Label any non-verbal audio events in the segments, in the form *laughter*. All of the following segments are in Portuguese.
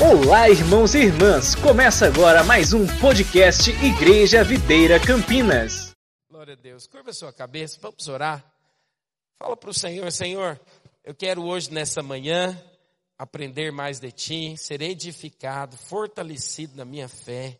Olá, irmãos e irmãs! Começa agora mais um podcast Igreja Videira Campinas. Glória a Deus. Curva a sua cabeça, vamos orar. Fala para o Senhor, Senhor, eu quero hoje, nessa manhã, aprender mais de Ti, ser edificado, fortalecido na minha fé.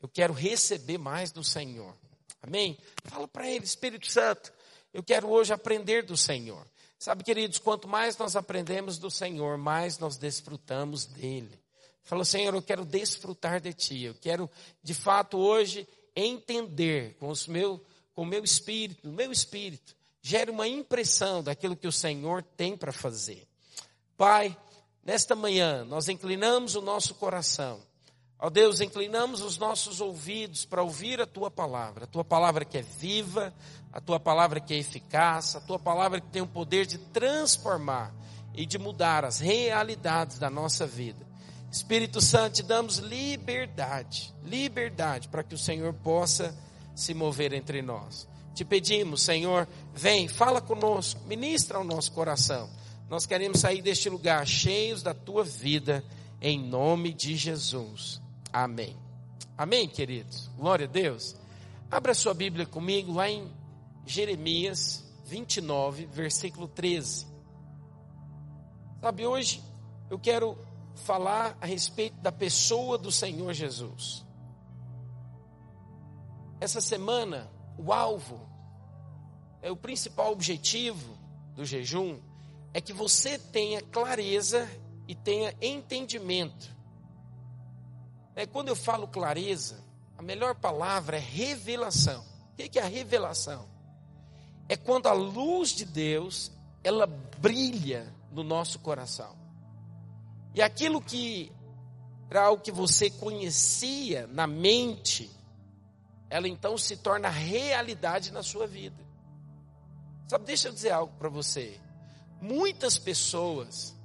Eu quero receber mais do Senhor. Amém? Fala para Ele, Espírito Santo, eu quero hoje aprender do Senhor. Sabe, queridos, quanto mais nós aprendemos do Senhor, mais nós desfrutamos dele. Falou, Senhor, eu quero desfrutar de Ti. Eu quero, de fato, hoje entender com, os meu, com o meu espírito, o meu espírito, gere uma impressão daquilo que o Senhor tem para fazer. Pai, nesta manhã, nós inclinamos o nosso coração. Ó Deus, inclinamos os nossos ouvidos para ouvir a Tua palavra. A Tua palavra que é viva, a tua palavra que é eficaz, a tua palavra que tem o poder de transformar e de mudar as realidades da nossa vida. Espírito Santo, te damos liberdade, liberdade para que o Senhor possa se mover entre nós. Te pedimos, Senhor, vem, fala conosco, ministra o nosso coração. Nós queremos sair deste lugar cheios da tua vida, em nome de Jesus. Amém. Amém, queridos. Glória a Deus. Abra sua Bíblia comigo lá em Jeremias 29, versículo 13. Sabe, hoje eu quero falar a respeito da pessoa do Senhor Jesus. Essa semana, o alvo, é o principal objetivo do jejum, é que você tenha clareza e tenha entendimento. É, quando eu falo clareza, a melhor palavra é revelação. O que é a revelação? é quando a luz de Deus, ela brilha no nosso coração. E aquilo que era algo que você conhecia na mente, ela então se torna realidade na sua vida. Sabe, deixa eu dizer algo para você. Muitas pessoas,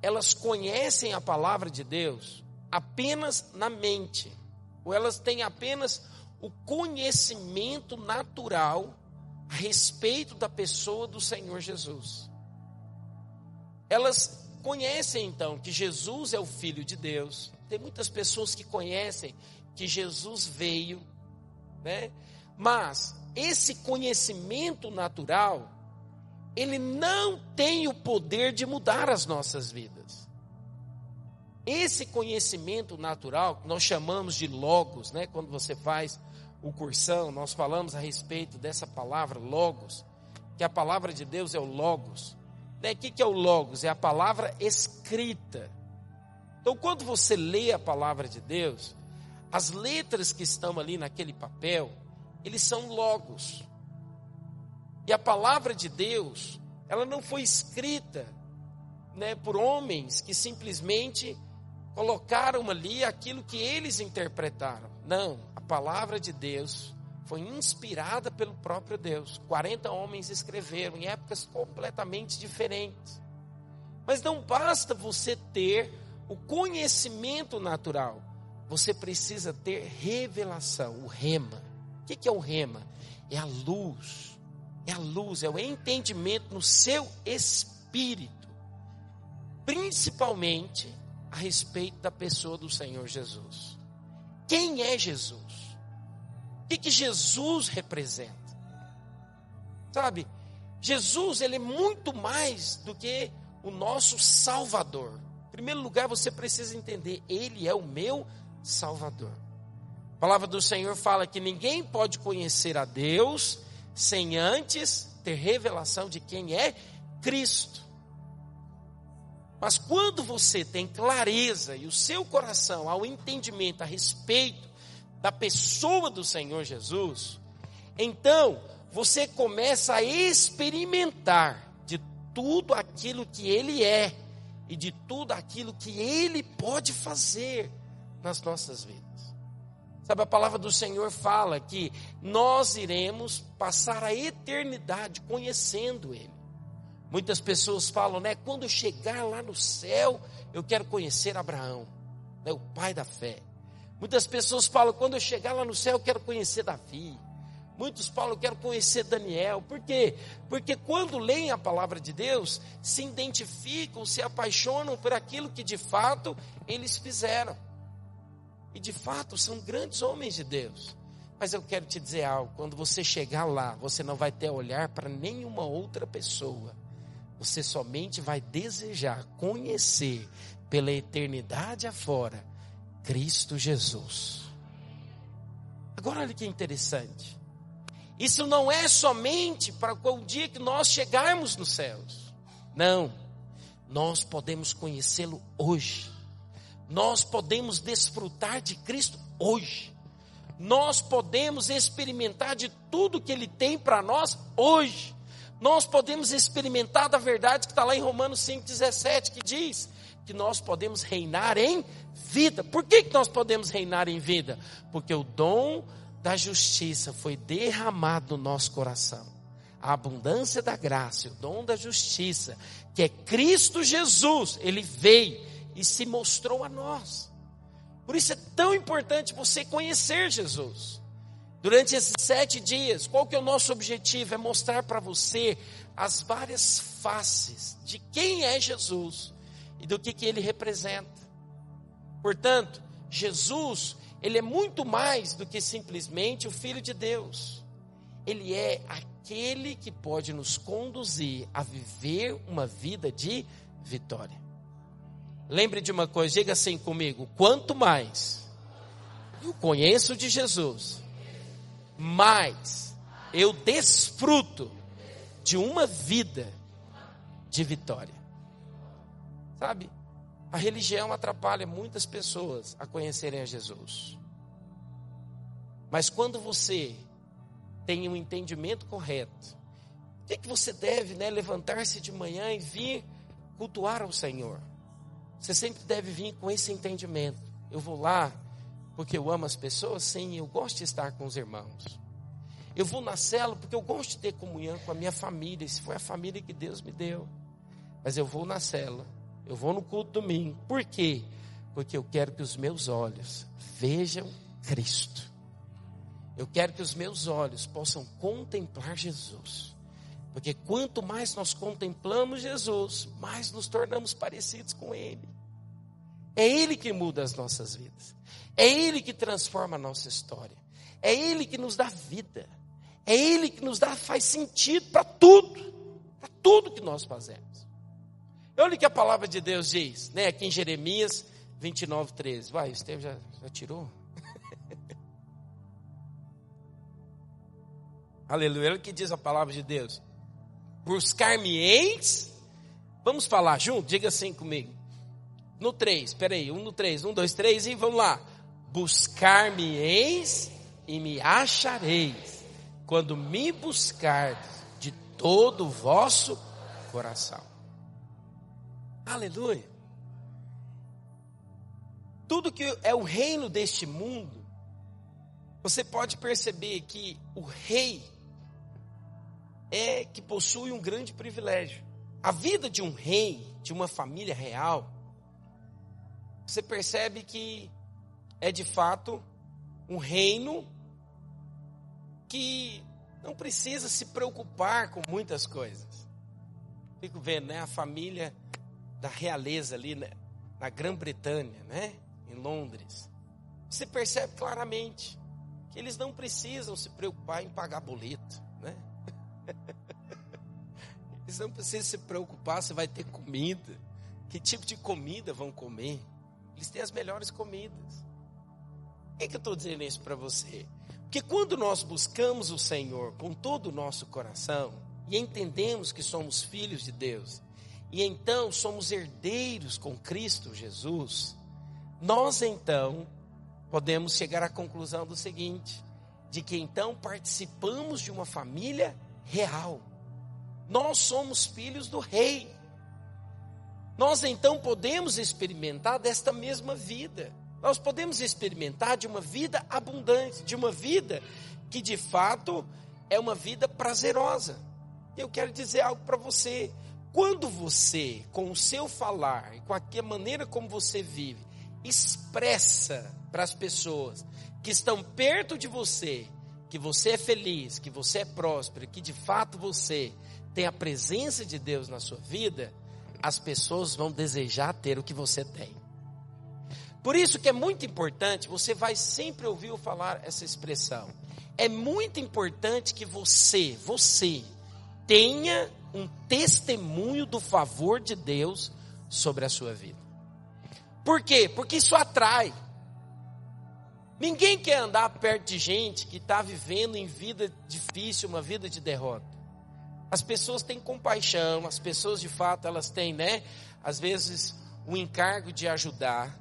elas conhecem a palavra de Deus apenas na mente, ou elas têm apenas o conhecimento natural a respeito da pessoa do Senhor Jesus. Elas conhecem então que Jesus é o Filho de Deus. Tem muitas pessoas que conhecem que Jesus veio, né? Mas esse conhecimento natural, ele não tem o poder de mudar as nossas vidas. Esse conhecimento natural, que nós chamamos de logos, né? Quando você faz o cursão, nós falamos a respeito dessa palavra logos, que a palavra de Deus é o logos. Né? O que é o logos? É a palavra escrita. Então, quando você lê a palavra de Deus, as letras que estão ali naquele papel, eles são logos. E a palavra de Deus, ela não foi escrita né, por homens que simplesmente colocaram ali aquilo que eles interpretaram. Não, a palavra de Deus foi inspirada pelo próprio Deus. 40 homens escreveram em épocas completamente diferentes. Mas não basta você ter o conhecimento natural, você precisa ter revelação, o rema. O que é o rema? É a luz, é a luz, é o entendimento no seu espírito, principalmente a respeito da pessoa do Senhor Jesus. Quem é Jesus? O que, que Jesus representa? Sabe, Jesus ele é muito mais do que o nosso Salvador. Em primeiro lugar, você precisa entender, Ele é o meu Salvador. A palavra do Senhor fala que ninguém pode conhecer a Deus sem antes ter revelação de quem é Cristo. Mas quando você tem clareza e o seu coração ao entendimento a respeito da pessoa do Senhor Jesus, então você começa a experimentar de tudo aquilo que Ele é e de tudo aquilo que Ele pode fazer nas nossas vidas. Sabe, a palavra do Senhor fala que nós iremos passar a eternidade conhecendo Ele. Muitas pessoas falam, né? Quando chegar lá no céu, eu quero conhecer Abraão, né, o pai da fé. Muitas pessoas falam, quando eu chegar lá no céu, eu quero conhecer Davi. Muitos falam, eu quero conhecer Daniel. Por quê? Porque quando leem a palavra de Deus, se identificam, se apaixonam por aquilo que de fato eles fizeram. E de fato são grandes homens de Deus. Mas eu quero te dizer algo: quando você chegar lá, você não vai ter olhar para nenhuma outra pessoa. Você somente vai desejar conhecer pela eternidade afora Cristo Jesus. Agora olha que interessante. Isso não é somente para o dia que nós chegarmos nos céus. Não. Nós podemos conhecê-lo hoje. Nós podemos desfrutar de Cristo hoje. Nós podemos experimentar de tudo que Ele tem para nós hoje. Nós podemos experimentar da verdade que está lá em Romanos 5,17, que diz que nós podemos reinar em vida. Por que, que nós podemos reinar em vida? Porque o dom da justiça foi derramado no nosso coração. A abundância da graça, o dom da justiça, que é Cristo Jesus, ele veio e se mostrou a nós. Por isso é tão importante você conhecer Jesus. Durante esses sete dias, qual que é o nosso objetivo? É mostrar para você as várias faces de quem é Jesus e do que, que ele representa. Portanto, Jesus ele é muito mais do que simplesmente o Filho de Deus. Ele é aquele que pode nos conduzir a viver uma vida de vitória. Lembre de uma coisa, diga assim comigo: quanto mais eu conheço de Jesus, mais eu desfruto de uma vida de vitória. Sabe? A religião atrapalha muitas pessoas a conhecerem a Jesus. Mas quando você tem um entendimento correto, o que, que você deve né, levantar-se de manhã e vir cultuar ao Senhor? Você sempre deve vir com esse entendimento. Eu vou lá porque eu amo as pessoas? Sim, eu gosto de estar com os irmãos. Eu vou na cela porque eu gosto de ter comunhão com a minha família, se foi a família que Deus me deu. Mas eu vou na cela eu vou no culto domingo. Por quê? Porque eu quero que os meus olhos vejam Cristo. Eu quero que os meus olhos possam contemplar Jesus. Porque quanto mais nós contemplamos Jesus, mais nos tornamos parecidos com Ele. É Ele que muda as nossas vidas. É Ele que transforma a nossa história. É Ele que nos dá vida. É Ele que nos dá, faz sentido para tudo. Para tudo que nós fazemos. Olha o que a palavra de Deus diz, né? Aqui em Jeremias 29, 13. Vai, o já, já tirou? *laughs* Aleluia. Olha o que diz a palavra de Deus. Buscar-me-eis. Vamos falar junto? Diga assim comigo. No 3, peraí, um no 3, um, dois, três e vamos lá. Buscar-me-eis e me achareis, quando me buscardes de todo o vosso coração. Aleluia. Tudo que é o reino deste mundo, você pode perceber que o rei é que possui um grande privilégio. A vida de um rei, de uma família real, você percebe que é de fato um reino que não precisa se preocupar com muitas coisas. Fico vendo, né? A família da realeza ali né, na Grã-Bretanha, né, em Londres, você percebe claramente que eles não precisam se preocupar em pagar boleto, né? *laughs* Eles não precisam se preocupar se vai ter comida, que tipo de comida vão comer. Eles têm as melhores comidas. Por que, que eu estou dizendo isso para você? Porque quando nós buscamos o Senhor com todo o nosso coração e entendemos que somos filhos de Deus, e então somos herdeiros com Cristo Jesus, nós então podemos chegar à conclusão do seguinte: de que então participamos de uma família real. Nós somos filhos do rei. Nós então podemos experimentar desta mesma vida. Nós podemos experimentar de uma vida abundante, de uma vida que de fato é uma vida prazerosa. Eu quero dizer algo para você. Quando você, com o seu falar e com a maneira como você vive, expressa para as pessoas que estão perto de você que você é feliz, que você é próspero, que de fato você tem a presença de Deus na sua vida, as pessoas vão desejar ter o que você tem. Por isso que é muito importante, você vai sempre ouvir eu falar essa expressão. É muito importante que você, você, tenha um testemunho do favor de Deus sobre a sua vida. Por quê? Porque isso atrai. Ninguém quer andar perto de gente que está vivendo em vida difícil, uma vida de derrota. As pessoas têm compaixão, as pessoas de fato elas têm, né? Às vezes o encargo de ajudar,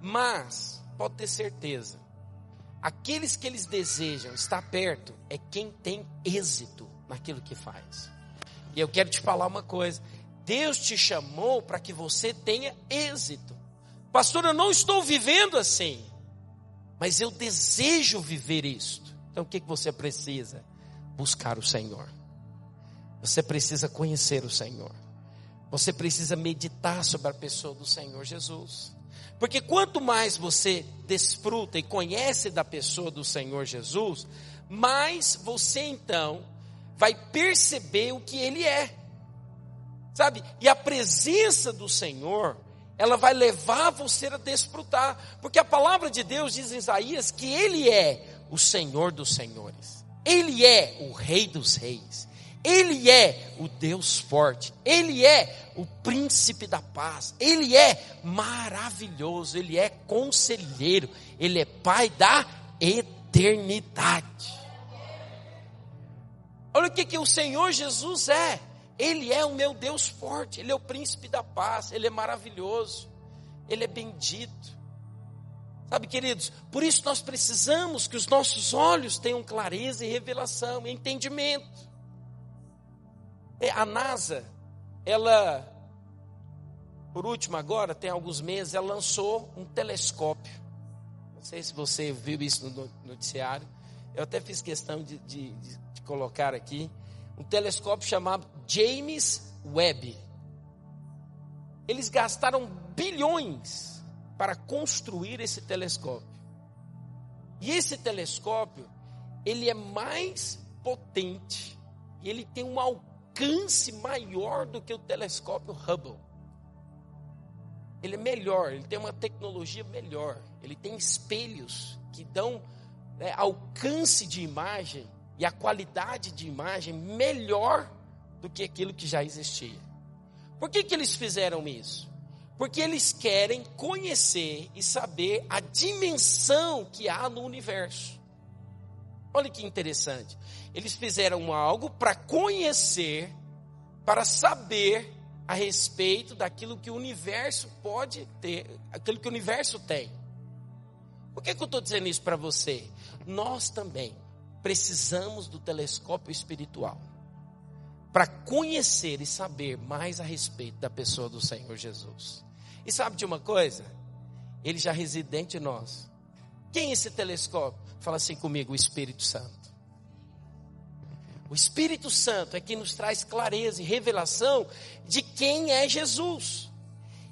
mas pode ter certeza, aqueles que eles desejam estar perto é quem tem êxito naquilo que faz. E eu quero te falar uma coisa: Deus te chamou para que você tenha êxito. Pastor, eu não estou vivendo assim, mas eu desejo viver isto. Então o que, que você precisa? Buscar o Senhor. Você precisa conhecer o Senhor. Você precisa meditar sobre a pessoa do Senhor Jesus. Porque quanto mais você desfruta e conhece da pessoa do Senhor Jesus, mais você então vai perceber o que ele é. Sabe? E a presença do Senhor, ela vai levar você a desfrutar, porque a palavra de Deus diz em Isaías que ele é o Senhor dos senhores. Ele é o rei dos reis. Ele é o Deus forte, Ele é o príncipe da paz, Ele é maravilhoso, Ele é conselheiro, Ele é Pai da eternidade. Olha o que, que o Senhor Jesus é. Ele é o meu Deus forte, Ele é o príncipe da paz, Ele é maravilhoso, Ele é bendito. Sabe, queridos, por isso nós precisamos que os nossos olhos tenham clareza e revelação, entendimento. É, a NASA, ela, por último agora, tem alguns meses, ela lançou um telescópio. Não sei se você viu isso no noticiário. Eu até fiz questão de, de, de colocar aqui. Um telescópio chamado James Webb. Eles gastaram bilhões para construir esse telescópio. E esse telescópio, ele é mais potente e ele tem um alcance alcance maior do que o telescópio Hubble. Ele é melhor, ele tem uma tecnologia melhor, ele tem espelhos que dão né, alcance de imagem e a qualidade de imagem melhor do que aquilo que já existia. Por que, que eles fizeram isso? Porque eles querem conhecer e saber a dimensão que há no universo. Olha que interessante. Eles fizeram algo para conhecer, para saber a respeito daquilo que o universo pode ter, aquilo que o universo tem. Por que, que eu estou dizendo isso para você? Nós também precisamos do telescópio espiritual para conhecer e saber mais a respeito da pessoa do Senhor Jesus. E sabe de uma coisa? Ele já reside dentro de nós. Quem é esse telescópio? Fala assim comigo, o Espírito Santo. O Espírito Santo é quem nos traz clareza e revelação de quem é Jesus.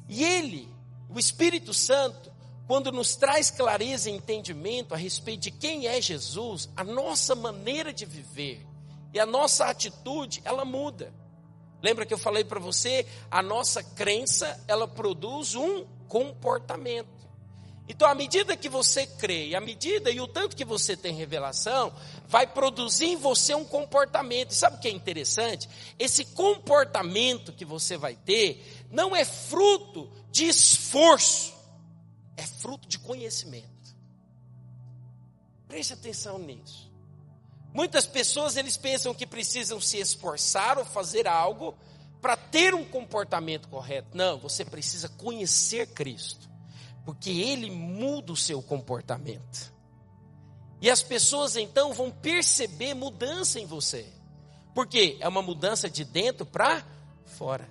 E ele, o Espírito Santo, quando nos traz clareza e entendimento a respeito de quem é Jesus, a nossa maneira de viver e a nossa atitude, ela muda. Lembra que eu falei para você? A nossa crença, ela produz um comportamento. Então, à medida que você crê, à medida e o tanto que você tem revelação, vai produzir em você um comportamento. E sabe o que é interessante? Esse comportamento que você vai ter não é fruto de esforço, é fruto de conhecimento. Preste atenção nisso. Muitas pessoas eles pensam que precisam se esforçar ou fazer algo para ter um comportamento correto. Não, você precisa conhecer Cristo porque ele muda o seu comportamento. E as pessoas então vão perceber mudança em você. Porque é uma mudança de dentro para fora.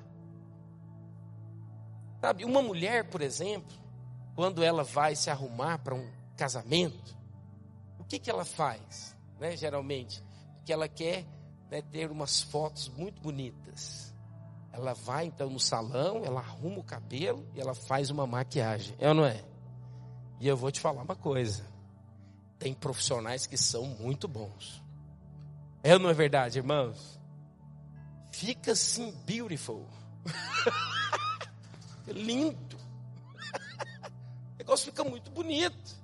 Sabe, uma mulher, por exemplo, quando ela vai se arrumar para um casamento, o que, que ela faz? Né, geralmente, porque ela quer né, ter umas fotos muito bonitas. Ela vai então no salão, ela arruma o cabelo e ela faz uma maquiagem. É ou não é? E eu vou te falar uma coisa. tem profissionais que são muito bons. É ou não é verdade, irmãos? Fica assim, beautiful. *laughs* Lindo. O negócio fica muito bonito.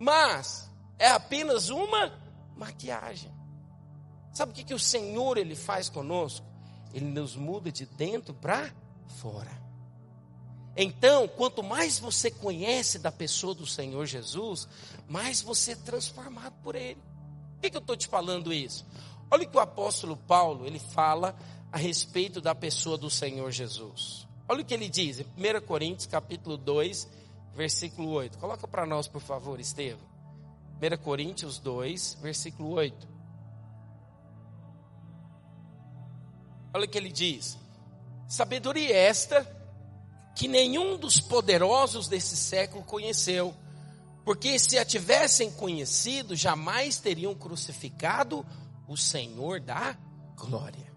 Mas é apenas uma maquiagem. Sabe o que, que o Senhor ele faz conosco? Ele nos muda de dentro para fora. Então, quanto mais você conhece da pessoa do Senhor Jesus, mais você é transformado por Ele. Por que, que eu estou te falando isso? Olha o que o apóstolo Paulo ele fala a respeito da pessoa do Senhor Jesus. Olha o que ele diz em 1 Coríntios capítulo 2, versículo 8. Coloca para nós, por favor, Estevam. 1 Coríntios 2, versículo 8. Olha o que ele diz. Sabedoria esta que nenhum dos poderosos desse século conheceu, porque se a tivessem conhecido, jamais teriam crucificado o Senhor da glória.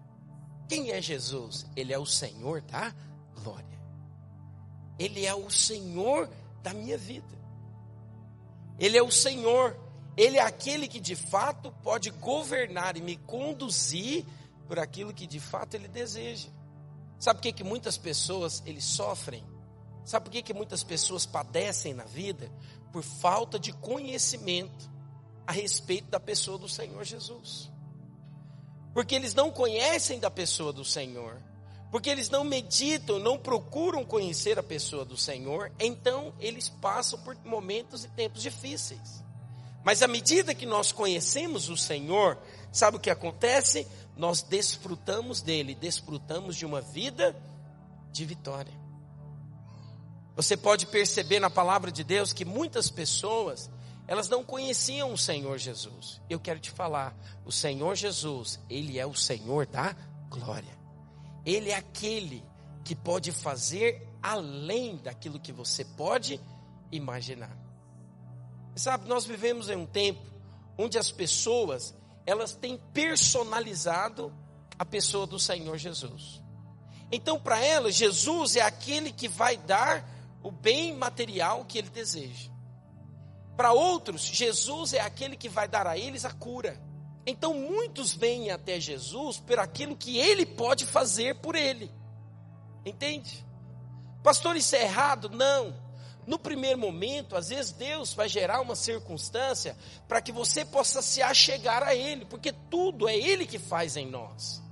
Quem é Jesus? Ele é o Senhor da glória. Ele é o Senhor da minha vida. Ele é o Senhor. Ele é aquele que de fato pode governar e me conduzir por aquilo que de fato ele deseja. Sabe por que, que muitas pessoas eles sofrem? Sabe por que, que muitas pessoas padecem na vida? Por falta de conhecimento a respeito da pessoa do Senhor Jesus. Porque eles não conhecem da pessoa do Senhor. Porque eles não meditam, não procuram conhecer a pessoa do Senhor, então eles passam por momentos e tempos difíceis. Mas à medida que nós conhecemos o Senhor, sabe o que acontece? Nós desfrutamos dele, desfrutamos de uma vida de vitória. Você pode perceber na palavra de Deus que muitas pessoas, elas não conheciam o Senhor Jesus. Eu quero te falar, o Senhor Jesus, ele é o Senhor da glória. Ele é aquele que pode fazer além daquilo que você pode imaginar. Sabe, nós vivemos em um tempo onde as pessoas, elas têm personalizado a pessoa do Senhor Jesus. Então, para elas, Jesus é aquele que vai dar o bem material que ele deseja. Para outros, Jesus é aquele que vai dar a eles a cura. Então, muitos vêm até Jesus por aquilo que ele pode fazer por ele. Entende? Pastor, isso é errado? Não. No primeiro momento, às vezes Deus vai gerar uma circunstância para que você possa se achegar a Ele, porque tudo é Ele que faz em nós.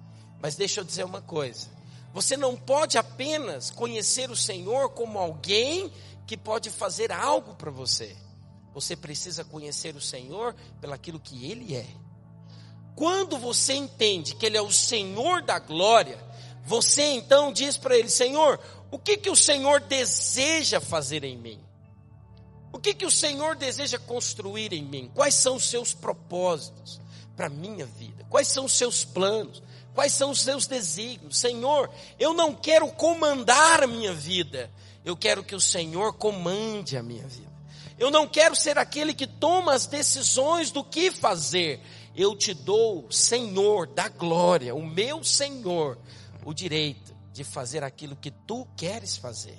Mas deixa eu dizer uma coisa: você não pode apenas conhecer o Senhor como alguém que pode fazer algo para você. Você precisa conhecer o Senhor pelaquilo que Ele é. Quando você entende que Ele é o Senhor da glória, você então diz para Ele: Senhor, o que, que o Senhor deseja fazer em mim? O que, que o Senhor deseja construir em mim? Quais são os seus propósitos para a minha vida? Quais são os seus planos? Quais são os seus desígnios? Senhor, eu não quero comandar a minha vida, eu quero que o Senhor comande a minha vida. Eu não quero ser aquele que toma as decisões do que fazer. Eu te dou, Senhor da glória, o meu Senhor, o direito de fazer aquilo que tu queres fazer.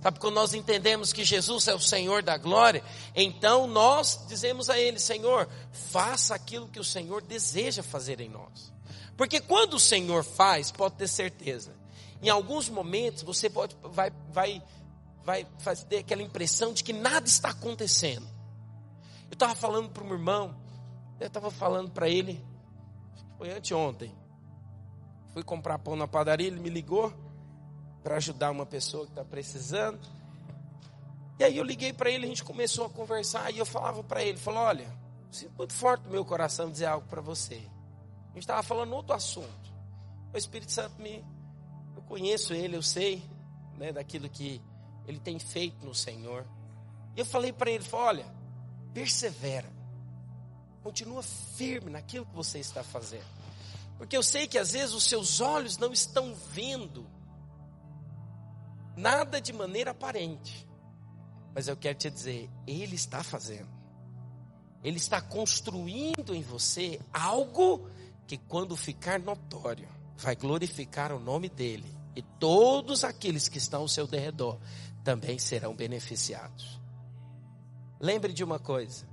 Sabe, quando nós entendemos que Jesus é o Senhor da glória, então nós dizemos a Ele: Senhor, faça aquilo que o Senhor deseja fazer em nós. Porque quando o Senhor faz, pode ter certeza, em alguns momentos você pode, vai, vai, vai fazer aquela impressão de que nada está acontecendo. Eu estava falando para um irmão, eu estava falando para ele, foi anteontem, Fui comprar pão na padaria, ele me ligou para ajudar uma pessoa que está precisando. E aí eu liguei para ele, a gente começou a conversar e eu falava para ele, falou, olha, sinto muito forte no meu coração dizer algo para você. A gente estava falando outro assunto. O Espírito Santo me, eu conheço ele, eu sei, né, daquilo que ele tem feito no Senhor. E eu falei para ele, falei, olha, persevera, continua firme naquilo que você está fazendo. Porque eu sei que às vezes os seus olhos não estão vendo nada de maneira aparente. Mas eu quero te dizer, Ele está fazendo. Ele está construindo em você algo que, quando ficar notório, vai glorificar o nome dEle. E todos aqueles que estão ao seu derredor também serão beneficiados. Lembre de uma coisa: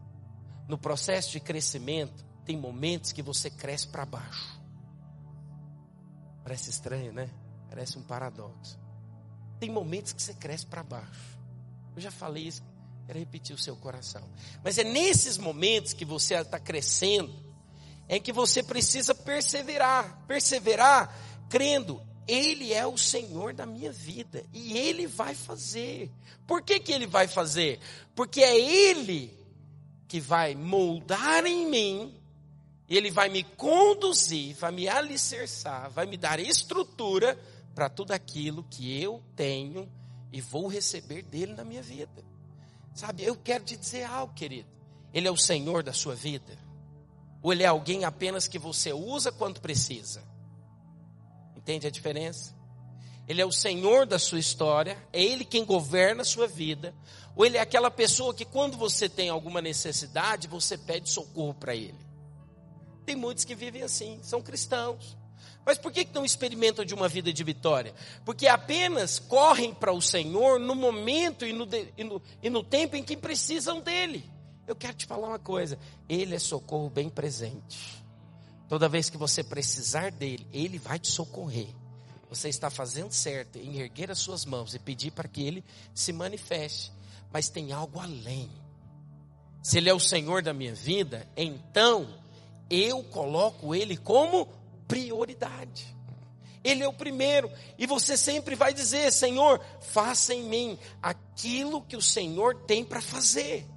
no processo de crescimento, tem momentos que você cresce para baixo. Parece estranho, né? Parece um paradoxo. Tem momentos que você cresce para baixo. Eu já falei isso, quero repetir o seu coração. Mas é nesses momentos que você está crescendo, é que você precisa perseverar. Perseverar crendo, Ele é o Senhor da minha vida. E Ele vai fazer. Por que, que Ele vai fazer? Porque é Ele que vai moldar em mim ele vai me conduzir, vai me alicerçar, vai me dar estrutura para tudo aquilo que eu tenho e vou receber dele na minha vida. Sabe, eu quero te dizer algo, querido. Ele é o Senhor da sua vida? Ou ele é alguém apenas que você usa quando precisa? Entende a diferença? Ele é o Senhor da sua história, é Ele quem governa a sua vida, ou Ele é aquela pessoa que quando você tem alguma necessidade, você pede socorro para Ele. Tem muitos que vivem assim, são cristãos. Mas por que, não experimentam de uma vida de vitória? Porque apenas correm para o Senhor no momento e no, e, no, e no tempo em que precisam dele. Eu quero te falar uma coisa: Ele é socorro bem presente. Toda vez que você precisar dele, ele vai te socorrer. Você está fazendo certo em erguer as suas mãos e pedir para que ele se manifeste. Mas tem algo além. Se ele é o Senhor da minha vida, então eu coloco ele como prioridade. Ele é o primeiro, e você sempre vai dizer: Senhor, faça em mim aquilo que o Senhor tem para fazer.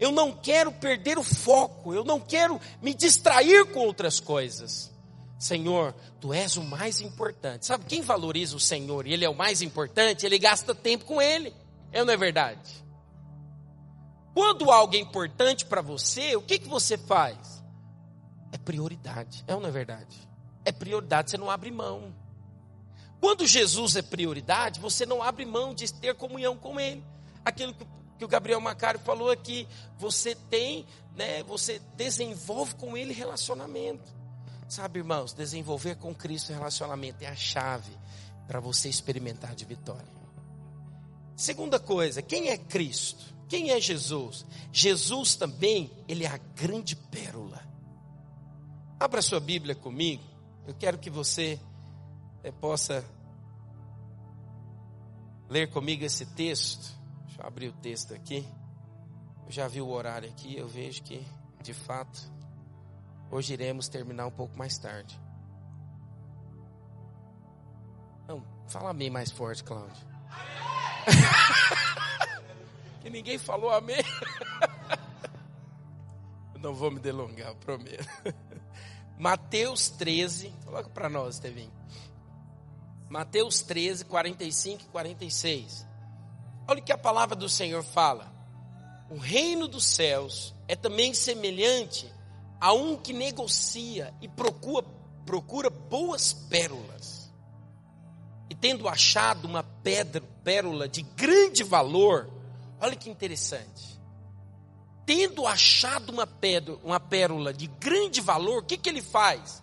Eu não quero perder o foco, eu não quero me distrair com outras coisas. Senhor, tu és o mais importante. Sabe quem valoriza o Senhor e ele é o mais importante? Ele gasta tempo com ele. É não é verdade? Quando algo é importante para você, o que, que você faz? É prioridade. É ou não é verdade? É prioridade, você não abre mão. Quando Jesus é prioridade, você não abre mão de ter comunhão com Ele. Aquilo que, que o Gabriel Macário falou aqui, você tem, né, você desenvolve com Ele relacionamento. Sabe, irmãos, desenvolver com Cristo relacionamento é a chave para você experimentar de vitória. Segunda coisa, quem é Cristo? Quem é Jesus? Jesus também, ele é a grande pérola. Abra sua Bíblia comigo. Eu quero que você é, possa ler comigo esse texto. Deixa eu abrir o texto aqui. Eu já vi o horário aqui, eu vejo que, de fato, hoje iremos terminar um pouco mais tarde. Não, fala amém mais forte, Cláudio. *laughs* que ninguém falou amém. *laughs* não vou me delongar, prometo. *laughs* Mateus 13, coloca para nós, Tevinho. Mateus 13, 45 e 46. Olha o que a palavra do Senhor fala. O reino dos céus é também semelhante a um que negocia e procura, procura boas pérolas. E tendo achado uma pedra, pérola de grande valor, olha que interessante tendo achado uma pedra, uma pérola de grande valor, o que, que ele faz?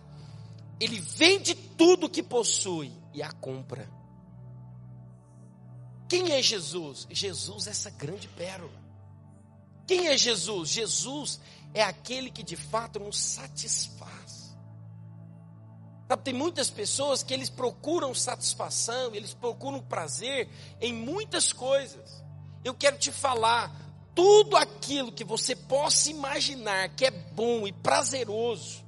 Ele vende tudo que possui e a compra. Quem é Jesus? Jesus é essa grande pérola. Quem é Jesus? Jesus é aquele que de fato nos satisfaz. Sabe, tem muitas pessoas que eles procuram satisfação, eles procuram prazer em muitas coisas. Eu quero te falar, tudo aquilo que você possa imaginar que é bom e prazeroso,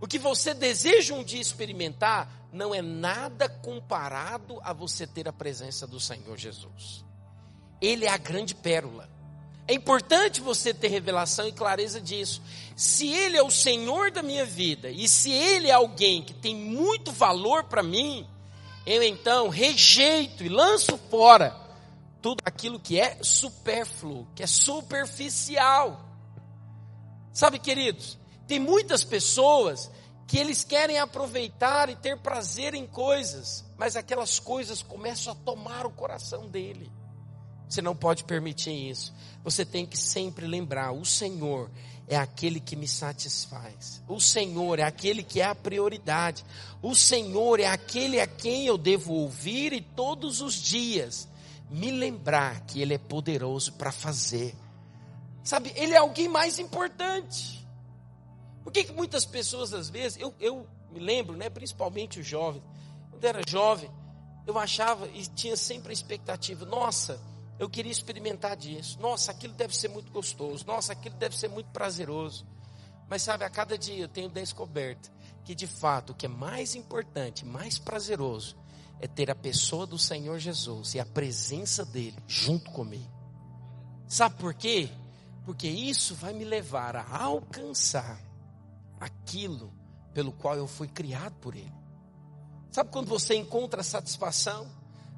o que você deseja um dia experimentar, não é nada comparado a você ter a presença do Senhor Jesus. Ele é a grande pérola. É importante você ter revelação e clareza disso. Se Ele é o Senhor da minha vida e se Ele é alguém que tem muito valor para mim, eu então rejeito e lanço fora tudo aquilo que é supérfluo, que é superficial. Sabe, queridos, tem muitas pessoas que eles querem aproveitar e ter prazer em coisas, mas aquelas coisas começam a tomar o coração dele. Você não pode permitir isso. Você tem que sempre lembrar: o Senhor é aquele que me satisfaz. O Senhor é aquele que é a prioridade. O Senhor é aquele a quem eu devo ouvir e todos os dias me lembrar que Ele é poderoso para fazer Sabe, ele é alguém mais importante. Por que, que muitas pessoas, às vezes, eu, eu me lembro, né, principalmente os jovens, quando eu era jovem, eu achava e tinha sempre a expectativa, nossa, eu queria experimentar disso, nossa, aquilo deve ser muito gostoso, nossa, aquilo deve ser muito prazeroso. Mas sabe, a cada dia eu tenho descoberto que de fato o que é mais importante, mais prazeroso, é ter a pessoa do Senhor Jesus e a presença dele junto comigo. Sabe por quê? Porque isso vai me levar a alcançar aquilo pelo qual eu fui criado por Ele. Sabe quando você encontra satisfação?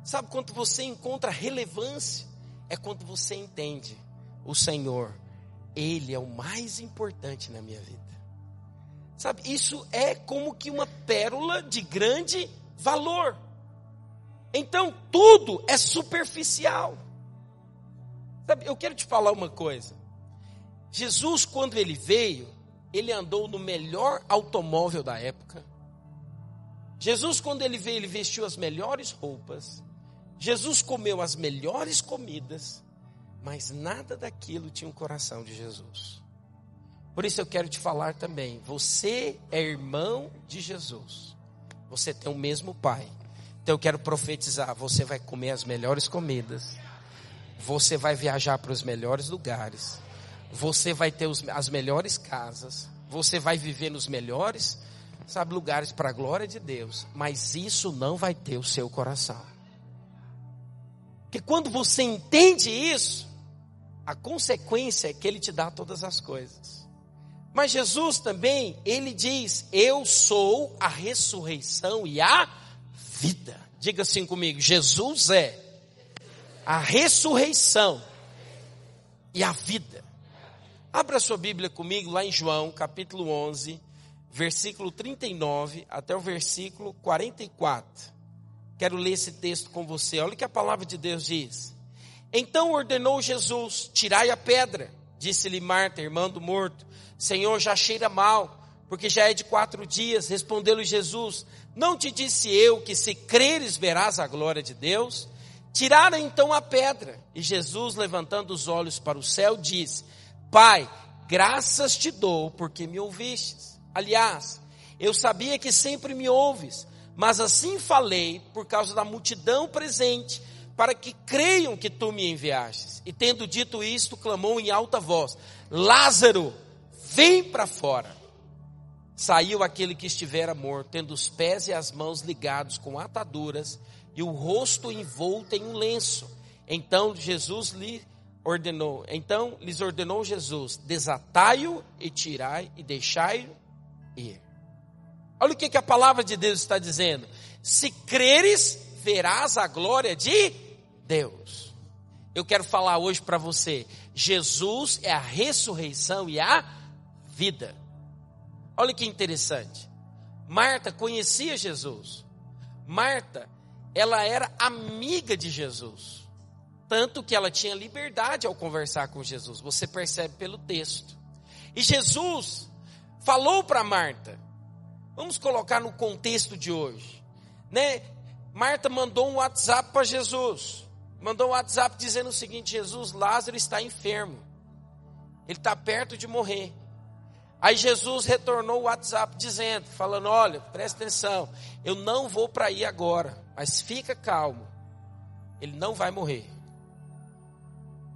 Sabe quando você encontra relevância? É quando você entende o Senhor, Ele é o mais importante na minha vida. Sabe, isso é como que uma pérola de grande valor. Então tudo é superficial. Sabe, eu quero te falar uma coisa. Jesus, quando ele veio, ele andou no melhor automóvel da época. Jesus, quando ele veio, ele vestiu as melhores roupas. Jesus comeu as melhores comidas. Mas nada daquilo tinha o coração de Jesus. Por isso eu quero te falar também. Você é irmão de Jesus. Você tem o mesmo pai. Então eu quero profetizar: você vai comer as melhores comidas. Você vai viajar para os melhores lugares você vai ter os, as melhores casas, você vai viver nos melhores, sabe, lugares para a glória de Deus, mas isso não vai ter o seu coração. Porque quando você entende isso, a consequência é que ele te dá todas as coisas. Mas Jesus também, ele diz: Eu sou a ressurreição e a vida. Diga assim comigo: Jesus é a ressurreição e a vida. Abra sua Bíblia comigo lá em João, capítulo 11, versículo 39 até o versículo 44. Quero ler esse texto com você. Olha o que a palavra de Deus diz. Então ordenou Jesus: Tirai a pedra. Disse-lhe Marta, irmã do morto: Senhor, já cheira mal, porque já é de quatro dias. Respondeu-lhe Jesus: Não te disse eu que se creres verás a glória de Deus? Tiraram então a pedra. E Jesus, levantando os olhos para o céu, disse: Pai, graças te dou porque me ouvistes. Aliás, eu sabia que sempre me ouves, mas assim falei por causa da multidão presente, para que creiam que tu me enviastes. E tendo dito isto, clamou em alta voz: Lázaro, vem para fora. Saiu aquele que estivera morto, tendo os pés e as mãos ligados com ataduras e o rosto envolto em um lenço. Então Jesus lhe ordenou. Então lhes ordenou Jesus: desatai-o e tirai e deixai-o ir. Olha o que, que a palavra de Deus está dizendo. Se creres, verás a glória de Deus. Eu quero falar hoje para você: Jesus é a ressurreição e a vida. Olha que interessante. Marta conhecia Jesus. Marta, ela era amiga de Jesus. Tanto que ela tinha liberdade ao conversar com Jesus. Você percebe pelo texto. E Jesus falou para Marta. Vamos colocar no contexto de hoje, né? Marta mandou um WhatsApp para Jesus. Mandou um WhatsApp dizendo o seguinte: Jesus, Lázaro está enfermo. Ele está perto de morrer. Aí Jesus retornou o WhatsApp dizendo, falando: Olha, presta atenção, eu não vou para aí agora, mas fica calmo, ele não vai morrer.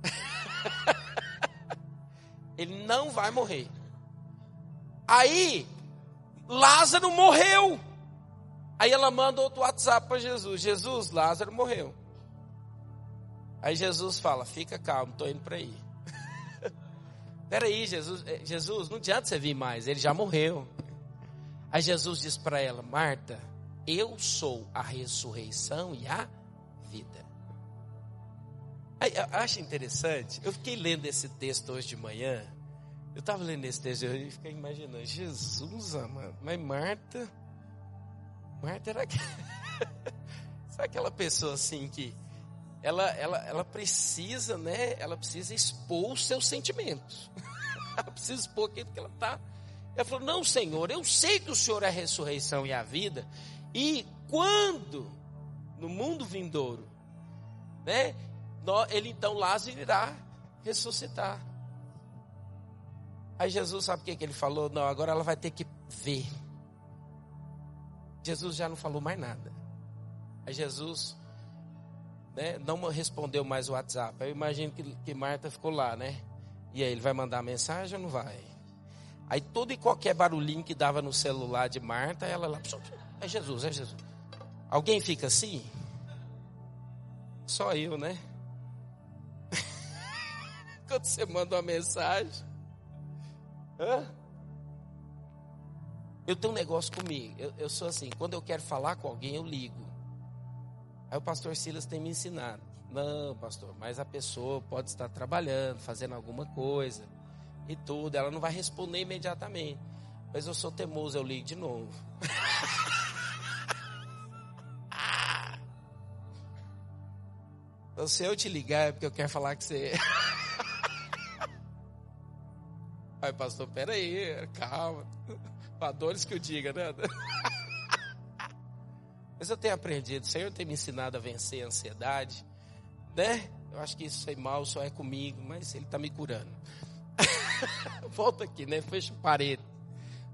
*laughs* Ele não vai morrer. Aí, Lázaro morreu. Aí ela manda outro WhatsApp para Jesus: Jesus, Lázaro morreu. Aí Jesus fala: Fica calmo, estou indo para aí. Peraí, Jesus, eh, Jesus, não adianta você vir mais, ele já morreu. Aí Jesus diz para ela: Marta, eu sou a ressurreição e a vida. Aí, acho interessante, eu fiquei lendo esse texto hoje de manhã. Eu estava lendo esse texto e fiquei imaginando, Jesus amado, mas Marta, Marta era *laughs* Sabe aquela pessoa assim que ela, ela, ela precisa, né? Ela precisa expor os seus sentimentos. *laughs* ela precisa expor aquilo que ela está. Ela falou: Não, Senhor, eu sei que o Senhor é a ressurreição e a vida. E quando, no mundo vindouro, né? ele então Lázaro irá ressuscitar. Aí Jesus sabe o que, que ele falou? Não, agora ela vai ter que ver. Jesus já não falou mais nada. Aí Jesus né, não respondeu mais o WhatsApp. Eu imagino que, que Marta ficou lá, né? E aí, ele vai mandar mensagem ou não vai? Aí todo e qualquer barulhinho que dava no celular de Marta, ela lá, é Jesus, é Jesus. Alguém fica assim? Só eu, né? *laughs* Quando você manda uma mensagem. Hã? Eu tenho um negócio comigo. Eu, eu sou assim, quando eu quero falar com alguém, eu ligo. Aí o pastor Silas tem me ensinado. Não, pastor, mas a pessoa pode estar trabalhando, fazendo alguma coisa e tudo. Ela não vai responder imediatamente. Mas eu sou teimoso, eu ligo de novo. Então, se eu te ligar é porque eu quero falar que você. Ai, pastor, peraí, calma. Padores que eu diga, né? Mas eu tenho aprendido, o Senhor tem me ensinado a vencer a ansiedade, né? Eu acho que isso é mal só é comigo, mas Ele está me curando. *laughs* Volta aqui, né? Fecha o parede.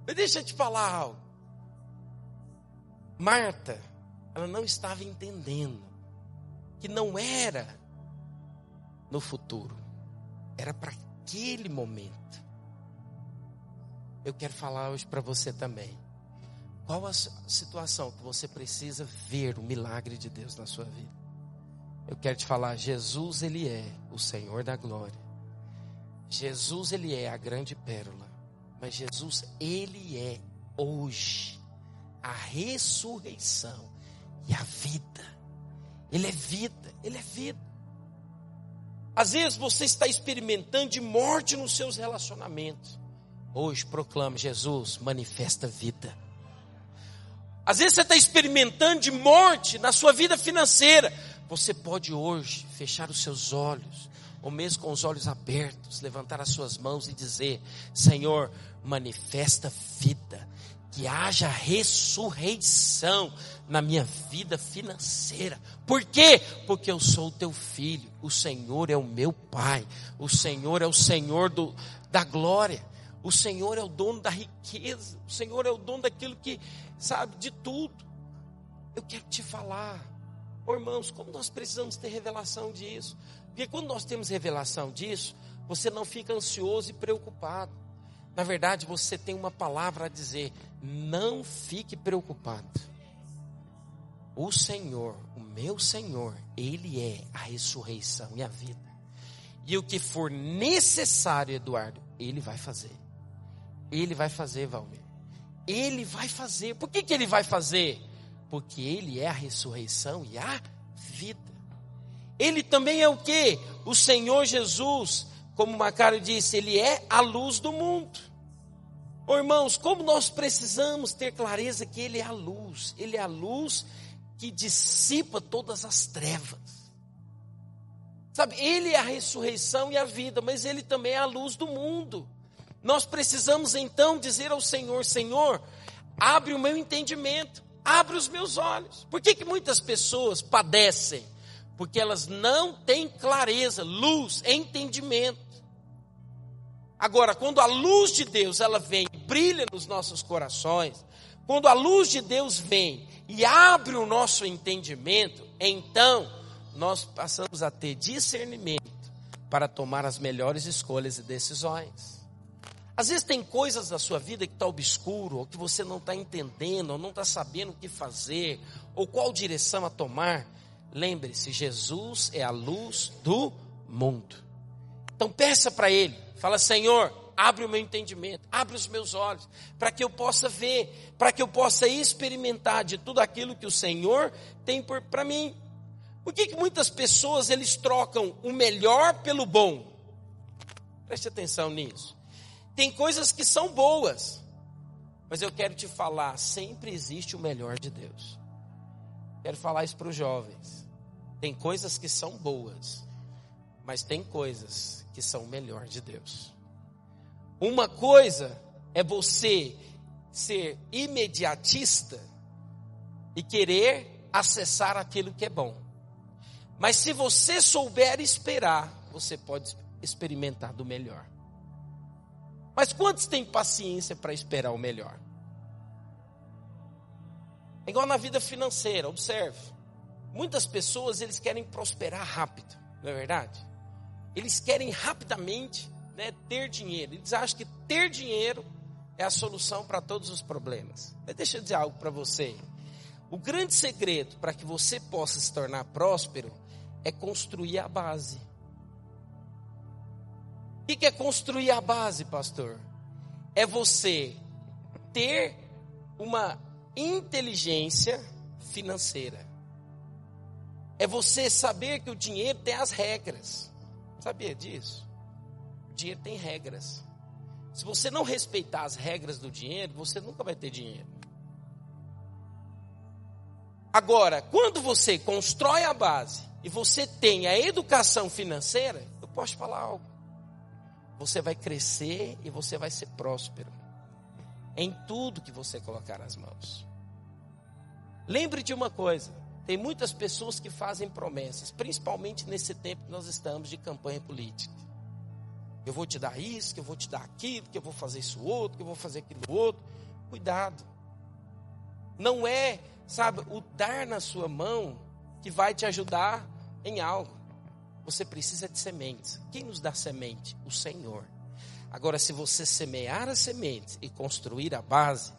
Mas deixa eu te falar algo. Marta, ela não estava entendendo que não era no futuro, era para aquele momento. Eu quero falar hoje para você também. Qual a situação que você precisa ver o milagre de Deus na sua vida? Eu quero te falar, Jesus ele é o Senhor da glória. Jesus ele é a grande pérola, mas Jesus ele é hoje a ressurreição e a vida. Ele é vida, ele é vida. Às vezes você está experimentando de morte nos seus relacionamentos. Hoje proclama Jesus, manifesta vida. Às vezes você está experimentando de morte na sua vida financeira. Você pode hoje fechar os seus olhos, ou mesmo com os olhos abertos, levantar as suas mãos e dizer: Senhor, manifesta vida, que haja ressurreição na minha vida financeira. Por quê? Porque eu sou o teu filho, o Senhor é o meu Pai, o Senhor é o Senhor do, da glória, o Senhor é o dono da riqueza, o Senhor é o dono daquilo que sabe de tudo. Eu quero te falar, oh, irmãos, como nós precisamos ter revelação disso, porque quando nós temos revelação disso, você não fica ansioso e preocupado. Na verdade, você tem uma palavra a dizer: não fique preocupado. O Senhor, o meu Senhor, Ele é a ressurreição e a vida. E o que for necessário, Eduardo, Ele vai fazer. Ele vai fazer, Valmir. Ele vai fazer. Por que, que Ele vai fazer? Porque Ele é a ressurreição e a vida. Ele também é o que? O Senhor Jesus, como Macário disse, Ele é a luz do mundo. Oh, irmãos, como nós precisamos ter clareza que Ele é a luz, Ele é a luz que dissipa todas as trevas. Sabe, Ele é a ressurreição e a vida, mas Ele também é a luz do mundo. Nós precisamos então dizer ao Senhor: Senhor, abre o meu entendimento, abre os meus olhos. Por que, que muitas pessoas padecem? Porque elas não têm clareza, luz, entendimento. Agora, quando a luz de Deus ela vem e brilha nos nossos corações, quando a luz de Deus vem e abre o nosso entendimento, então nós passamos a ter discernimento para tomar as melhores escolhas e decisões. Às vezes tem coisas da sua vida que está obscuro, ou que você não está entendendo, ou não está sabendo o que fazer, ou qual direção a tomar. Lembre-se, Jesus é a luz do mundo. Então peça para Ele, fala Senhor, abre o meu entendimento, abre os meus olhos, para que eu possa ver, para que eu possa experimentar de tudo aquilo que o Senhor tem para mim. Por que, que muitas pessoas eles trocam o melhor pelo bom? Preste atenção nisso. Tem coisas que são boas, mas eu quero te falar, sempre existe o melhor de Deus. Quero falar isso para os jovens. Tem coisas que são boas, mas tem coisas que são o melhor de Deus. Uma coisa é você ser imediatista e querer acessar aquilo que é bom. Mas se você souber esperar, você pode experimentar do melhor. Mas quantos têm paciência para esperar o melhor? É igual na vida financeira, observe. Muitas pessoas eles querem prosperar rápido, não é verdade? Eles querem rapidamente né, ter dinheiro. Eles acham que ter dinheiro é a solução para todos os problemas. Mas deixa eu dizer algo para você. O grande segredo para que você possa se tornar próspero é construir a base. O que é construir a base, pastor? É você ter uma inteligência financeira. É você saber que o dinheiro tem as regras. Sabia disso? O dinheiro tem regras. Se você não respeitar as regras do dinheiro, você nunca vai ter dinheiro. Agora, quando você constrói a base e você tem a educação financeira, eu posso falar algo. Você vai crescer e você vai ser próspero em tudo que você colocar as mãos. Lembre de uma coisa: tem muitas pessoas que fazem promessas, principalmente nesse tempo que nós estamos de campanha política. Eu vou te dar isso, que eu vou te dar aquilo, que eu vou fazer isso outro, que eu vou fazer aquilo outro. Cuidado. Não é, sabe, o dar na sua mão que vai te ajudar em algo. Você precisa de sementes. Quem nos dá semente? O Senhor. Agora, se você semear as sementes e construir a base,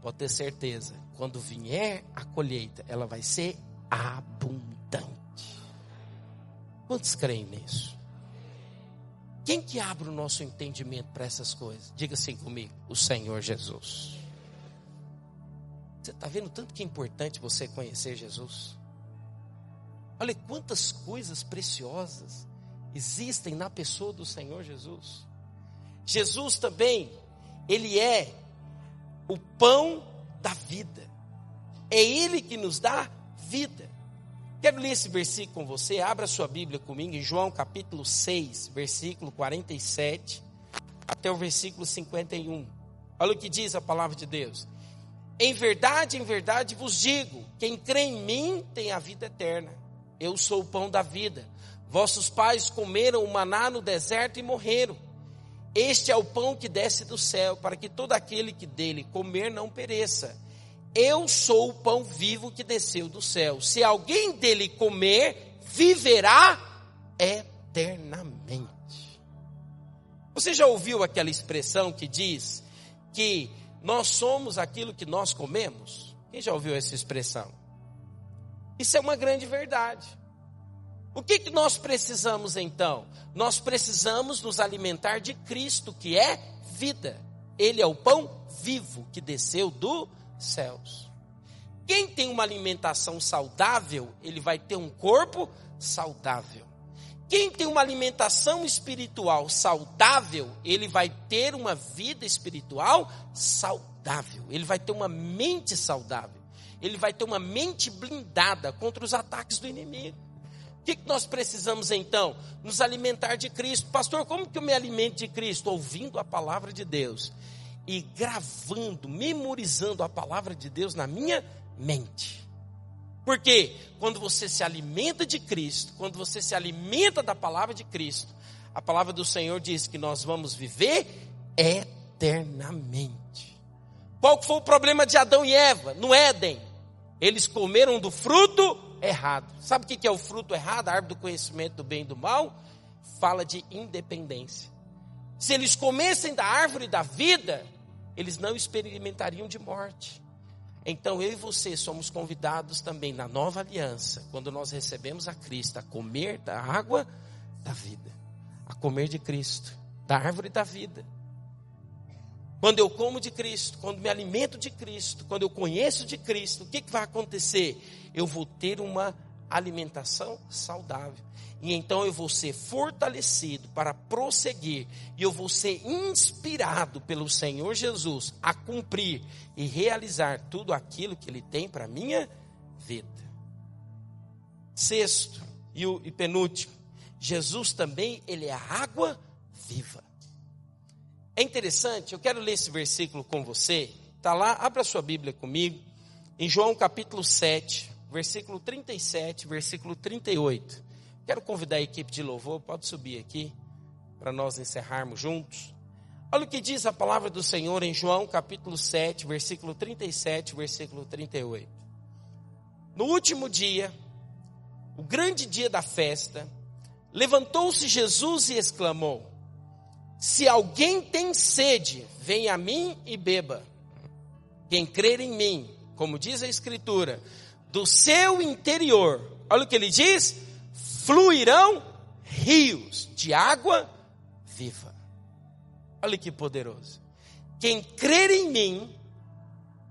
pode ter certeza, quando vier a colheita, ela vai ser abundante. Quantos creem nisso? Quem que abre o nosso entendimento para essas coisas? Diga assim comigo: o Senhor Jesus. Você está vendo tanto que é importante você conhecer Jesus? Olha quantas coisas preciosas existem na pessoa do Senhor Jesus. Jesus também, Ele é o pão da vida. É Ele que nos dá vida. Quero ler esse versículo com você. Abra sua Bíblia comigo em João capítulo 6, versículo 47 até o versículo 51. Olha o que diz a palavra de Deus. Em verdade, em verdade vos digo: quem crê em mim tem a vida eterna. Eu sou o pão da vida. Vossos pais comeram o maná no deserto e morreram. Este é o pão que desce do céu, para que todo aquele que dele comer não pereça. Eu sou o pão vivo que desceu do céu. Se alguém dele comer, viverá eternamente. Você já ouviu aquela expressão que diz que nós somos aquilo que nós comemos? Quem já ouviu essa expressão? Isso é uma grande verdade. O que, que nós precisamos então? Nós precisamos nos alimentar de Cristo, que é vida. Ele é o pão vivo que desceu do céus. Quem tem uma alimentação saudável, ele vai ter um corpo saudável. Quem tem uma alimentação espiritual saudável, ele vai ter uma vida espiritual saudável. Ele vai ter uma mente saudável. Ele vai ter uma mente blindada contra os ataques do inimigo. O que, que nós precisamos então? Nos alimentar de Cristo. Pastor, como que eu me alimento de Cristo? Ouvindo a palavra de Deus e gravando, memorizando a palavra de Deus na minha mente. Porque quando você se alimenta de Cristo, quando você se alimenta da palavra de Cristo, a palavra do Senhor diz que nós vamos viver eternamente. Qual foi o problema de Adão e Eva no Éden? Eles comeram do fruto errado. Sabe o que é o fruto errado? A árvore do conhecimento do bem e do mal? Fala de independência. Se eles comessem da árvore da vida, eles não experimentariam de morte. Então eu e você somos convidados também na nova aliança, quando nós recebemos a Cristo, a comer da água da vida, a comer de Cristo, da árvore da vida. Quando eu como de Cristo, quando me alimento de Cristo, quando eu conheço de Cristo, o que, que vai acontecer? Eu vou ter uma alimentação saudável. E então eu vou ser fortalecido para prosseguir, e eu vou ser inspirado pelo Senhor Jesus a cumprir e realizar tudo aquilo que Ele tem para a minha vida. Sexto e, o, penúltimo, Jesus também, Ele é a água viva. É interessante, eu quero ler esse versículo com você. Está lá, abra sua Bíblia comigo, em João capítulo 7, versículo 37, versículo 38. Quero convidar a equipe de louvor, pode subir aqui, para nós encerrarmos juntos. Olha o que diz a palavra do Senhor em João capítulo 7, versículo 37, versículo 38. No último dia, o grande dia da festa, levantou-se Jesus e exclamou: Se alguém tem sede, venha a mim e beba. Quem crer em mim, como diz a Escritura, do seu interior, olha o que ele diz: fluirão rios de água viva. Olha que poderoso. Quem crer em mim,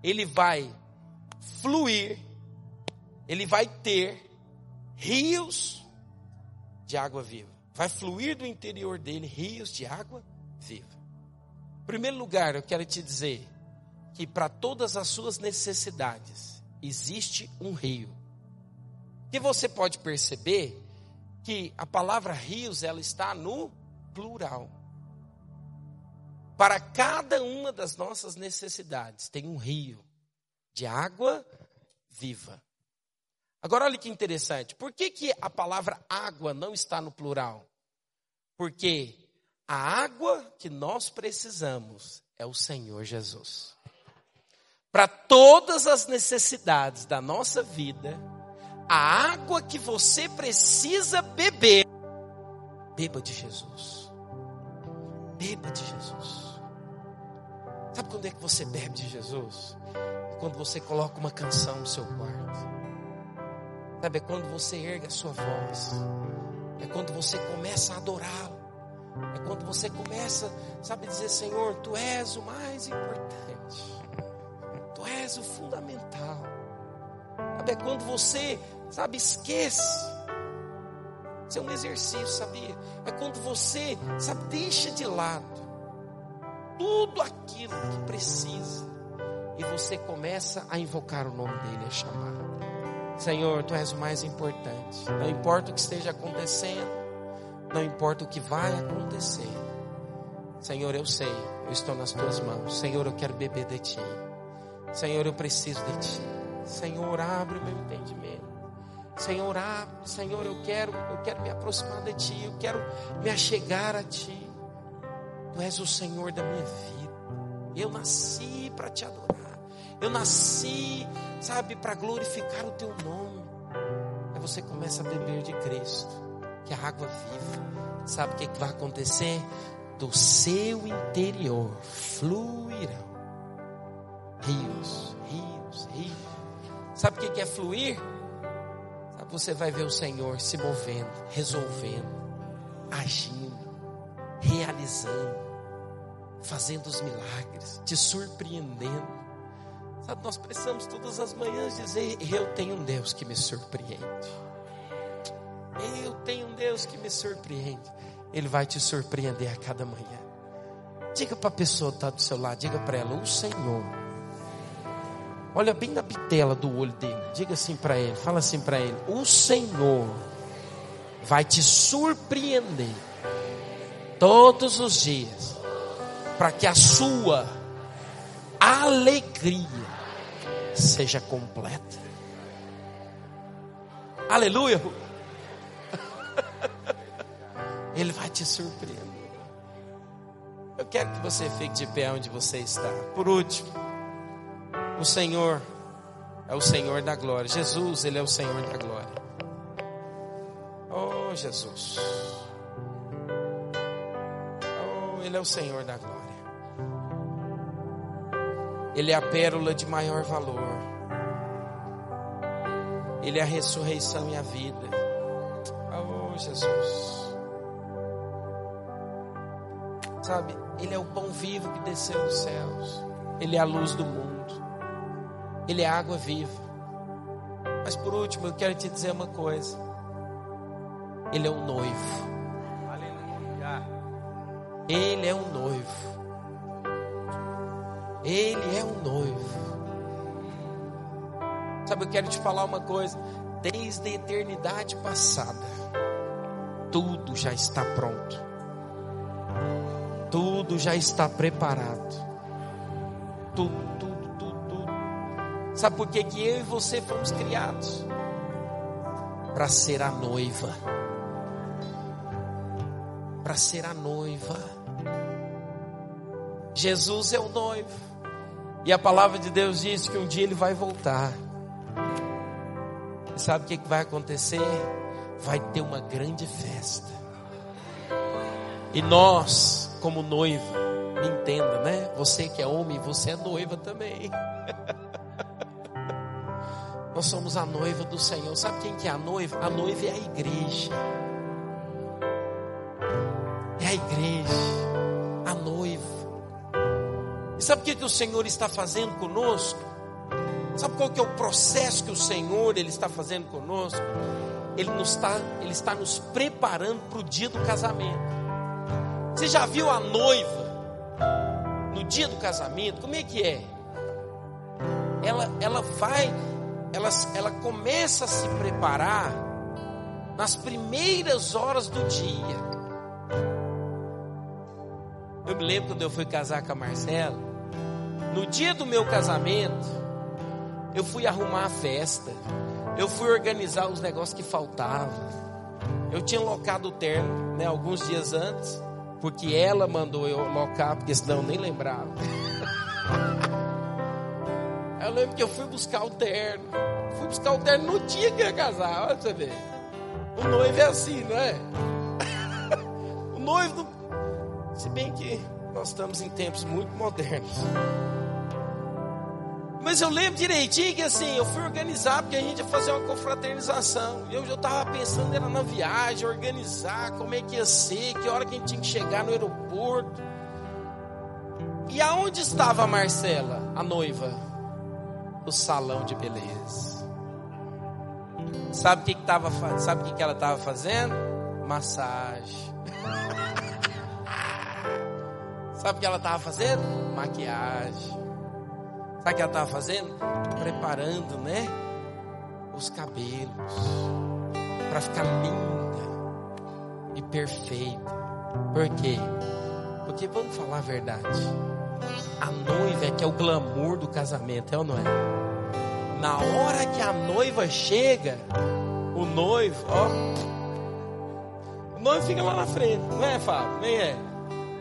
ele vai fluir, ele vai ter rios de água viva. Vai fluir do interior dele rios de água viva. Em primeiro lugar, eu quero te dizer que para todas as suas necessidades existe um rio. Que você pode perceber que a palavra rios ela está no plural. Para cada uma das nossas necessidades tem um rio de água viva. Agora olha que interessante. Por que, que a palavra água não está no plural? Porque a água que nós precisamos é o Senhor Jesus. Para todas as necessidades da nossa vida, a água que você precisa beber, beba de Jesus. Beba de Jesus. Sabe quando é que você bebe de Jesus? Quando você coloca uma canção no seu quarto Sabe, é quando você ergue a sua voz. É quando você começa a adorá-lo. É quando você começa, sabe, dizer: Senhor, tu és o mais importante. Tu és o fundamental. Sabe, é quando você, sabe, esquece. Isso é um exercício, sabia? É quando você, sabe, deixa de lado tudo aquilo que precisa e você começa a invocar o nome dele, a chamar. Senhor, tu és o mais importante. Não importa o que esteja acontecendo, não importa o que vai acontecer. Senhor, eu sei, eu estou nas tuas mãos. Senhor, eu quero beber de ti. Senhor, eu preciso de ti. Senhor, abre o meu entendimento. Senhor, abre, Senhor, eu quero, eu quero me aproximar de ti, eu quero me achegar a ti. Tu és o Senhor da minha vida. Eu nasci para te adorar. Eu nasci, sabe, para glorificar o teu nome. Aí você começa a beber de Cristo, que é a água viva. Sabe o que, que vai acontecer? Do seu interior fluirão rios, rios, rios. Sabe o que, que é fluir? Sabe, você vai ver o Senhor se movendo, resolvendo, agindo, realizando, fazendo os milagres, te surpreendendo. Sabe, nós precisamos todas as manhãs dizer: Eu tenho um Deus que me surpreende. Eu tenho um Deus que me surpreende. Ele vai te surpreender a cada manhã. Diga para a pessoa que está do seu lado, diga para ela: O Senhor. Olha bem na bitela do olho dele. Diga assim para ele, fala assim para ele: O Senhor vai te surpreender todos os dias, para que a sua alegria seja completa. Aleluia. *laughs* Ele vai te surpreender. Eu quero que você fique de pé onde você está. Por último, o Senhor é o Senhor da glória. Jesus, Ele é o Senhor da glória. Oh, Jesus. Oh, Ele é o Senhor da glória. Ele é a pérola de maior valor. Ele é a ressurreição e a vida. Oh, Jesus. Sabe, Ele é o pão vivo que desceu dos céus. Ele é a luz do mundo. Ele é a água viva. Mas por último, eu quero te dizer uma coisa. Ele é o noivo. Aleluia. Ele é o noivo. Ele é o noivo. Sabe, eu quero te falar uma coisa. Desde a eternidade passada, tudo já está pronto. Tudo já está preparado. Tudo, tudo, tudo, tudo. Sabe por que, que eu e você fomos criados? Para ser a noiva. Para ser a noiva. Jesus é o noivo. E a palavra de Deus diz que um dia ele vai voltar. E sabe o que vai acontecer? Vai ter uma grande festa. E nós, como noivo, me entenda, né? Você que é homem, você é noiva também. *laughs* Nós somos a noiva do Senhor. Sabe quem que é a noiva? A noiva é a igreja. É a igreja, sabe o que, que o Senhor está fazendo conosco? Sabe qual que é o processo que o Senhor ele está fazendo conosco? Ele, nos está, ele está nos preparando para o dia do casamento. Você já viu a noiva no dia do casamento? Como é que é? Ela, ela vai, ela, ela começa a se preparar nas primeiras horas do dia. Eu me lembro quando eu fui casar com a Marcela. No dia do meu casamento, eu fui arrumar a festa. Eu fui organizar os negócios que faltavam. Eu tinha locado o terno, né, alguns dias antes, porque ela mandou eu locar, porque senão eu nem lembrava. *laughs* eu lembro que eu fui buscar o terno. Fui buscar o terno no dia que ia casar, olha você ver. O noivo é assim, não é? *laughs* o noivo, se bem que nós estamos em tempos muito modernos. Mas eu lembro direitinho que assim, eu fui organizar porque a gente ia fazer uma confraternização. Eu já estava pensando era na viagem, organizar, como é que ia ser, que hora que a gente tinha que chegar no aeroporto. E aonde estava a Marcela, a noiva? No salão de beleza. Sabe o que, que tava, sabe o que, que ela estava fazendo? Massagem. *laughs* sabe o que ela estava fazendo? Maquiagem. Sabe o que ela estava fazendo? Preparando, né? Os cabelos para ficar linda e perfeita. Por quê? Porque vamos falar a verdade. A noiva é que é o glamour do casamento, é ou não é? Na hora que a noiva chega, o noivo, ó, o noivo fica lá na frente, não é, Fábio? Nem é.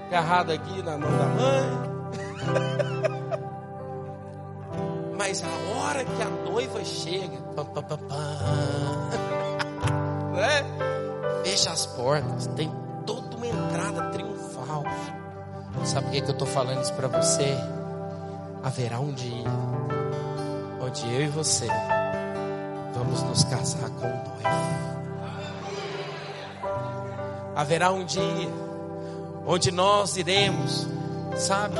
Agarrado aqui na mão da mãe. *laughs* Mas a hora que a noiva chega, pam, pam, pam, né? fecha as portas, tem toda uma entrada triunfal. Sabe por que, que eu estou falando isso para você? Haverá um dia onde eu e você vamos nos casar com o noivo. Haverá um dia onde nós iremos, sabe,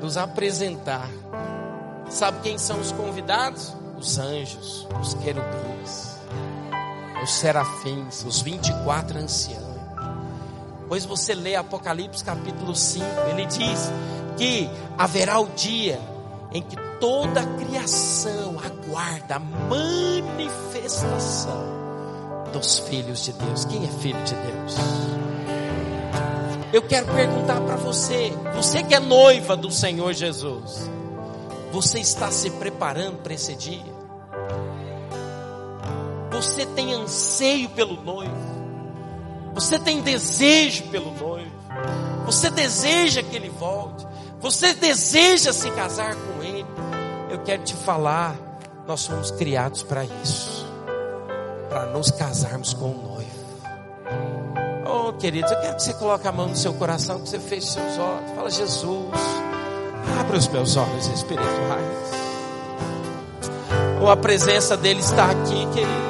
nos apresentar Sabe quem são os convidados? Os anjos, os querubins, os serafins, os 24 anciãos. Pois você lê Apocalipse capítulo 5, ele diz que haverá o dia em que toda a criação aguarda a manifestação dos filhos de Deus. Quem é filho de Deus? Eu quero perguntar para você, você que é noiva do Senhor Jesus, você está se preparando para esse dia? Você tem anseio pelo noivo? Você tem desejo pelo noivo? Você deseja que ele volte? Você deseja se casar com ele? Eu quero te falar, nós somos criados para isso, para nos casarmos com o noivo. Oh, queridos, eu quero que você coloque a mão no seu coração, que você feche seus olhos. Fala, Jesus. Abra os meus olhos espirituais. Ou a presença dele está aqui, querido.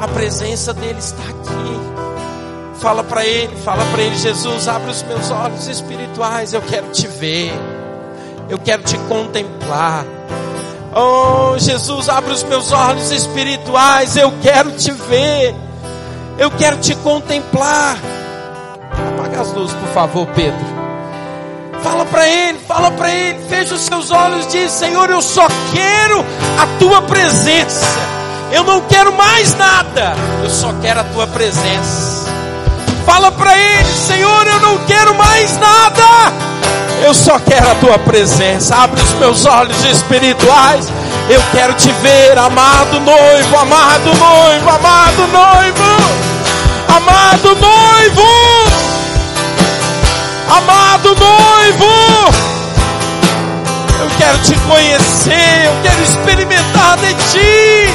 A presença dele está aqui. Fala para ele, fala para ele, Jesus, abre os meus olhos espirituais. Eu quero te ver. Eu quero te contemplar. Oh, Jesus, abre os meus olhos espirituais. Eu quero te ver. Eu quero te contemplar. Apaga as luzes, por favor, Pedro. Fala para Ele, fala para Ele, fecha os seus olhos, diz: Senhor, eu só quero a Tua presença. Eu não quero mais nada, eu só quero a Tua presença. Fala para Ele, Senhor, eu não quero mais nada, eu só quero a Tua presença. Abre os meus olhos espirituais. Eu quero te ver, amado noivo, amado noivo, amado noivo, amado noivo, amado noivo, eu quero te conhecer, eu quero experimentar de ti.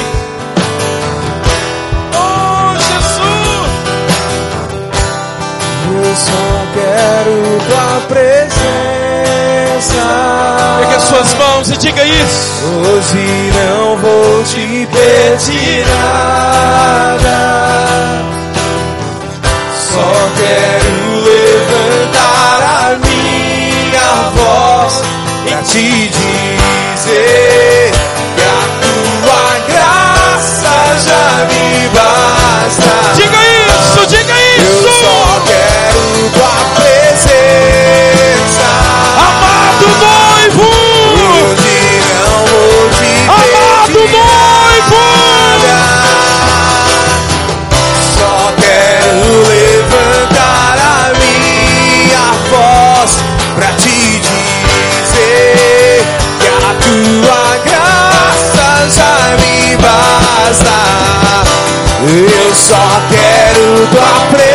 Oh, Jesus, Eu só quero tua presença. pegue as suas mãos e diga isso. Hoje não vou te pedir nada. Só quero te dizer que a tua graça já me basta. Basta. Eu só quero tua presença.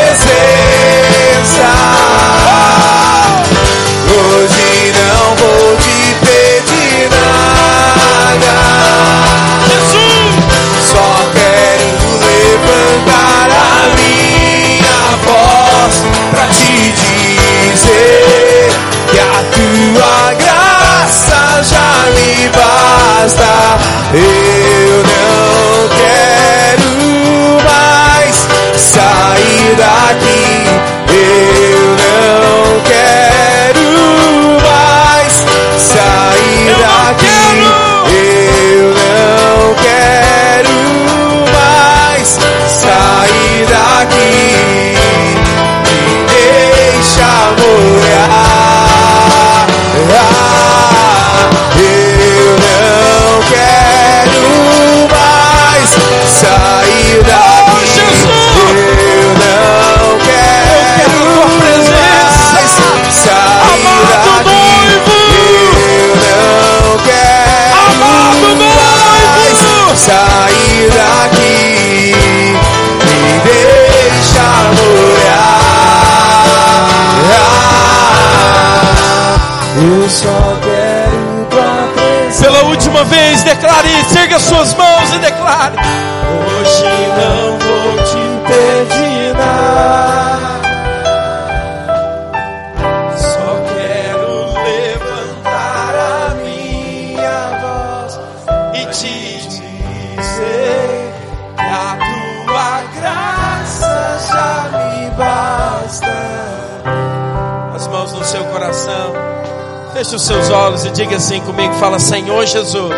Feche os seus olhos e diga assim comigo, fala Senhor Jesus.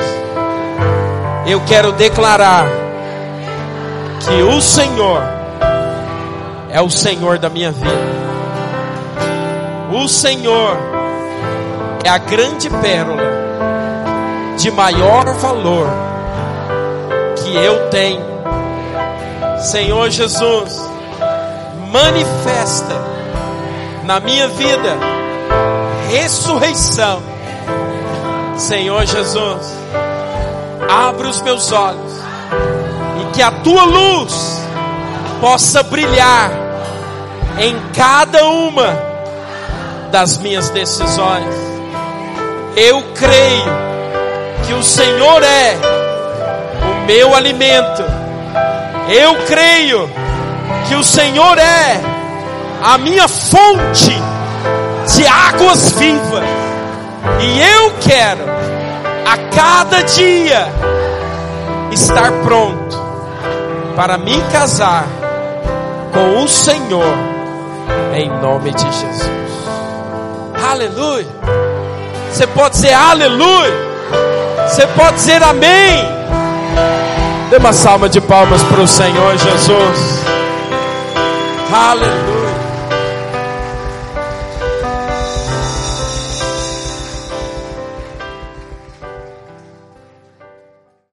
Eu quero declarar que o Senhor é o Senhor da minha vida. O Senhor é a grande pérola de maior valor que eu tenho. Senhor Jesus, manifesta na minha vida ressurreição. Senhor Jesus, abre os meus olhos e que a tua luz possa brilhar em cada uma das minhas decisões. Eu creio que o Senhor é o meu alimento. Eu creio que o Senhor é a minha fonte de águas vivas. E eu quero a cada dia estar pronto para me casar com o Senhor em nome de Jesus. Aleluia. Você pode dizer aleluia. Você pode dizer amém. Dê uma salva de palmas para o Senhor Jesus. Aleluia.